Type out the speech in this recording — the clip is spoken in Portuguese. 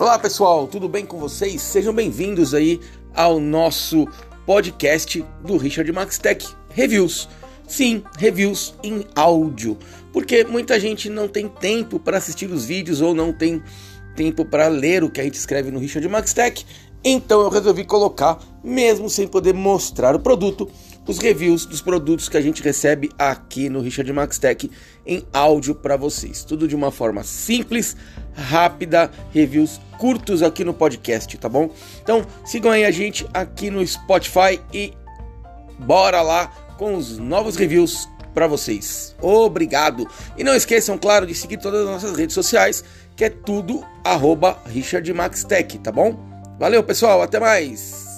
Olá pessoal, tudo bem com vocês? Sejam bem-vindos aí ao nosso podcast do Richard Max Tech Reviews. Sim, reviews em áudio, porque muita gente não tem tempo para assistir os vídeos ou não tem tempo para ler o que a gente escreve no Richard Max Tech. Então eu resolvi colocar, mesmo sem poder mostrar o produto, os reviews dos produtos que a gente recebe aqui no Richard Max Tech em áudio para vocês. Tudo de uma forma simples, rápida, reviews curtos aqui no podcast, tá bom? Então sigam aí a gente aqui no Spotify e bora lá com os novos reviews para vocês. Obrigado! E não esqueçam, claro, de seguir todas as nossas redes sociais, que é tudo arroba Richard Max Tech, tá bom? Valeu, pessoal, até mais!